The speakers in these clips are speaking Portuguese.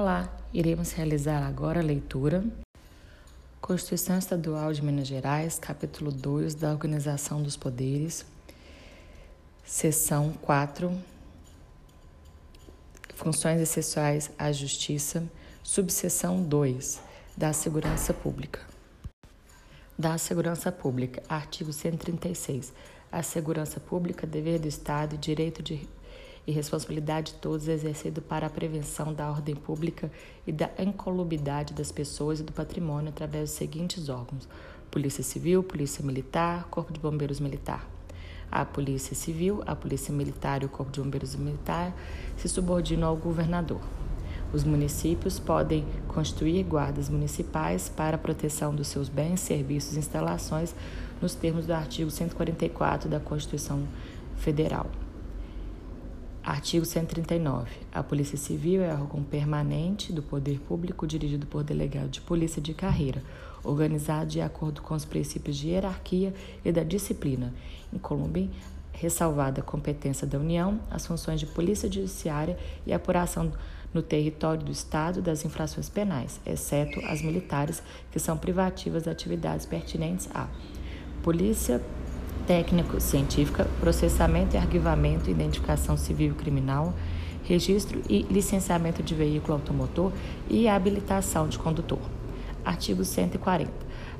Olá, iremos realizar agora a leitura Constituição Estadual de Minas Gerais, capítulo 2 da Organização dos Poderes, seção 4, Funções essenciais à Justiça, subseção 2, da Segurança Pública. Da Segurança Pública, artigo 136. A segurança pública, dever do Estado e direito de e responsabilidade de todos exercido para a prevenção da ordem pública e da incolubidade das pessoas e do patrimônio através dos seguintes órgãos: Polícia Civil, Polícia Militar, Corpo de Bombeiros Militar. A Polícia Civil, a Polícia Militar e o Corpo de Bombeiros Militar se subordinam ao governador. Os municípios podem constituir guardas municipais para a proteção dos seus bens, serviços e instalações nos termos do artigo 144 da Constituição Federal. Artigo 139. A Polícia Civil é órgão permanente do poder público dirigido por delegado de polícia de carreira, organizado de acordo com os princípios de hierarquia e da disciplina, incluindo ressalvada a competência da União, as funções de polícia judiciária e apuração no território do Estado das infrações penais, exceto as militares, que são privativas de atividades pertinentes à Polícia técnico-científica, processamento e arquivamento, identificação civil e criminal, registro e licenciamento de veículo automotor e habilitação de condutor. Artigo 140.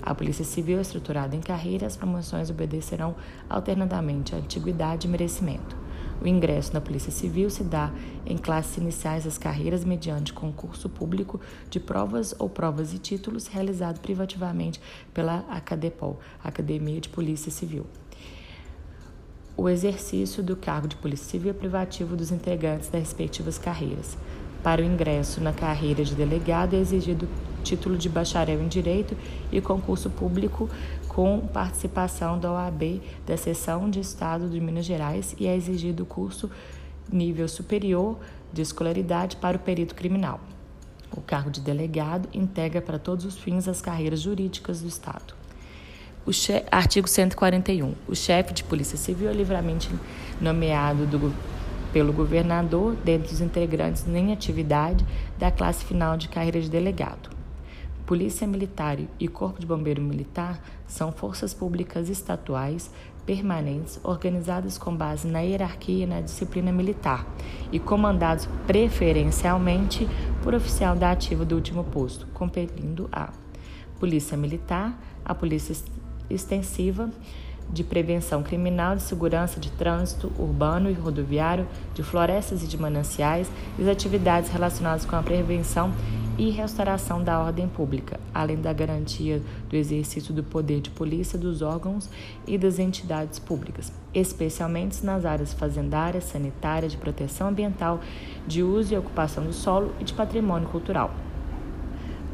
A Polícia Civil é estruturada em carreira, as promoções obedecerão alternadamente à antiguidade e merecimento. O ingresso na Polícia Civil se dá em classes iniciais das carreiras mediante concurso público de provas ou provas e títulos realizado privativamente pela Acadepol, Academia de Polícia Civil o exercício do cargo de Polícia Civil é privativo dos integrantes das respectivas carreiras. Para o ingresso na carreira de delegado é exigido título de bacharel em Direito e concurso público com participação da OAB da Seção de Estado de Minas Gerais e é exigido curso nível superior de escolaridade para o perito criminal. O cargo de delegado integra para todos os fins as carreiras jurídicas do Estado. O che... Artigo 141. O chefe de Polícia Civil é livremente nomeado do... pelo governador dentre os integrantes em atividade da classe final de carreira de delegado. Polícia Militar e Corpo de Bombeiro Militar são forças públicas estatuais permanentes organizadas com base na hierarquia e na disciplina militar e comandados preferencialmente por oficial da ativa do último posto, compelindo a Polícia Militar, a Polícia extensiva de prevenção criminal, de segurança de trânsito urbano e rodoviário, de florestas e de mananciais e as atividades relacionadas com a prevenção e restauração da ordem pública, além da garantia do exercício do poder de polícia dos órgãos e das entidades públicas, especialmente nas áreas fazendária, sanitária, de proteção ambiental, de uso e ocupação do solo e de patrimônio cultural.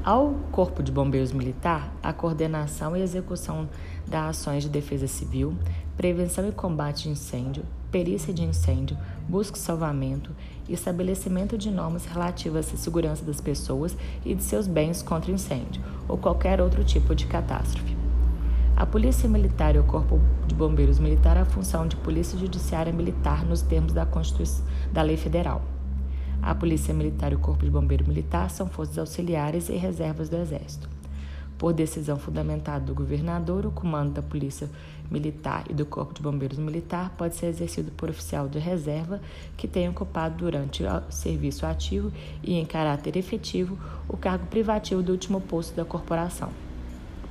Ao Corpo de Bombeiros Militar, a coordenação e execução das ações de defesa civil, prevenção e combate de incêndio, perícia de incêndio, busca e salvamento e estabelecimento de normas relativas à segurança das pessoas e de seus bens contra incêndio ou qualquer outro tipo de catástrofe. A Polícia Militar e o Corpo de Bombeiros Militar a função de Polícia Judiciária Militar nos termos da Constituição da Lei Federal. A Polícia Militar e o Corpo de Bombeiro Militar são forças auxiliares e reservas do Exército. Por decisão fundamentada do governador, o comando da Polícia Militar e do Corpo de Bombeiros Militar pode ser exercido por oficial de reserva que tenha ocupado durante o serviço ativo e em caráter efetivo o cargo privativo do último posto da corporação.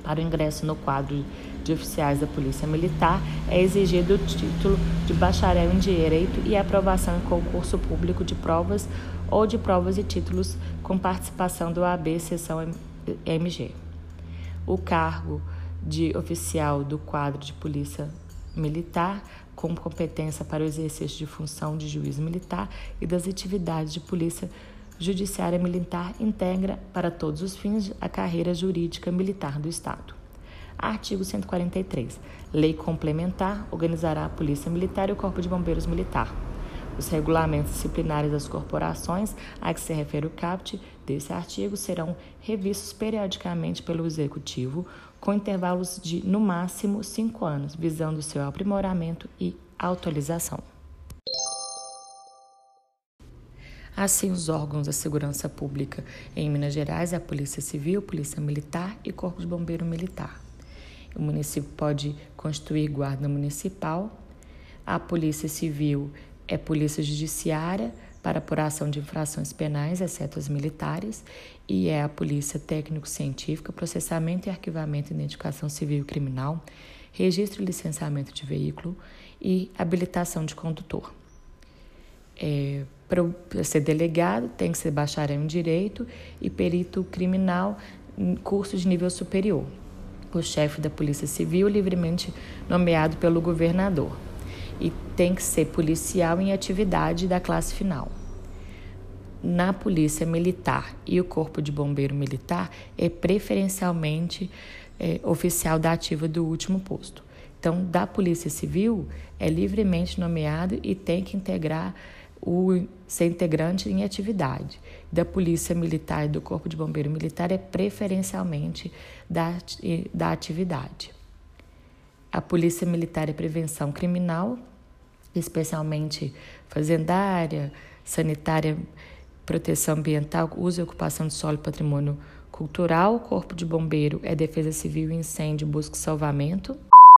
Para o ingresso no quadro de oficiais da Polícia Militar, é exigido o título de bacharel em Direito e aprovação em concurso público de provas ou de provas e títulos com participação do AB Seção MG. O cargo de oficial do quadro de Polícia Militar, com competência para o exercício de função de juiz militar e das atividades de polícia judiciária militar, integra, para todos os fins, a carreira jurídica militar do Estado. Artigo 143. Lei complementar organizará a Polícia Militar e o Corpo de Bombeiros Militar. Os regulamentos disciplinares das corporações a que se refere o CAPT desse artigo serão revistos periodicamente pelo Executivo, com intervalos de, no máximo, cinco anos, visando seu aprimoramento e atualização. Assim, os órgãos da segurança pública em Minas Gerais a Polícia Civil, Polícia Militar e Corpo de Bombeiro Militar. O município pode constituir guarda municipal. A Polícia Civil é Polícia Judiciária para apuração de infrações penais, exceto as militares, e é a Polícia Técnico-Científica, processamento e arquivamento, identificação civil e criminal, registro e licenciamento de veículo e habilitação de condutor. É, para ser delegado, tem que ser bacharel em direito e perito criminal em curso de nível superior. O chefe da Polícia Civil livremente nomeado pelo governador. E tem que ser policial em atividade da classe final. Na Polícia Militar e o Corpo de Bombeiro Militar é preferencialmente é, oficial da ativa do último posto. Então, da Polícia Civil é livremente nomeado e tem que integrar o ser integrante em atividade. Da Polícia Militar e do Corpo de Bombeiro Militar é preferencialmente da, da atividade. A Polícia Militar é prevenção criminal, especialmente fazendária, sanitária, proteção ambiental, uso e ocupação de solo e patrimônio cultural. O Corpo de Bombeiro é defesa civil, incêndio, busca e salvamento.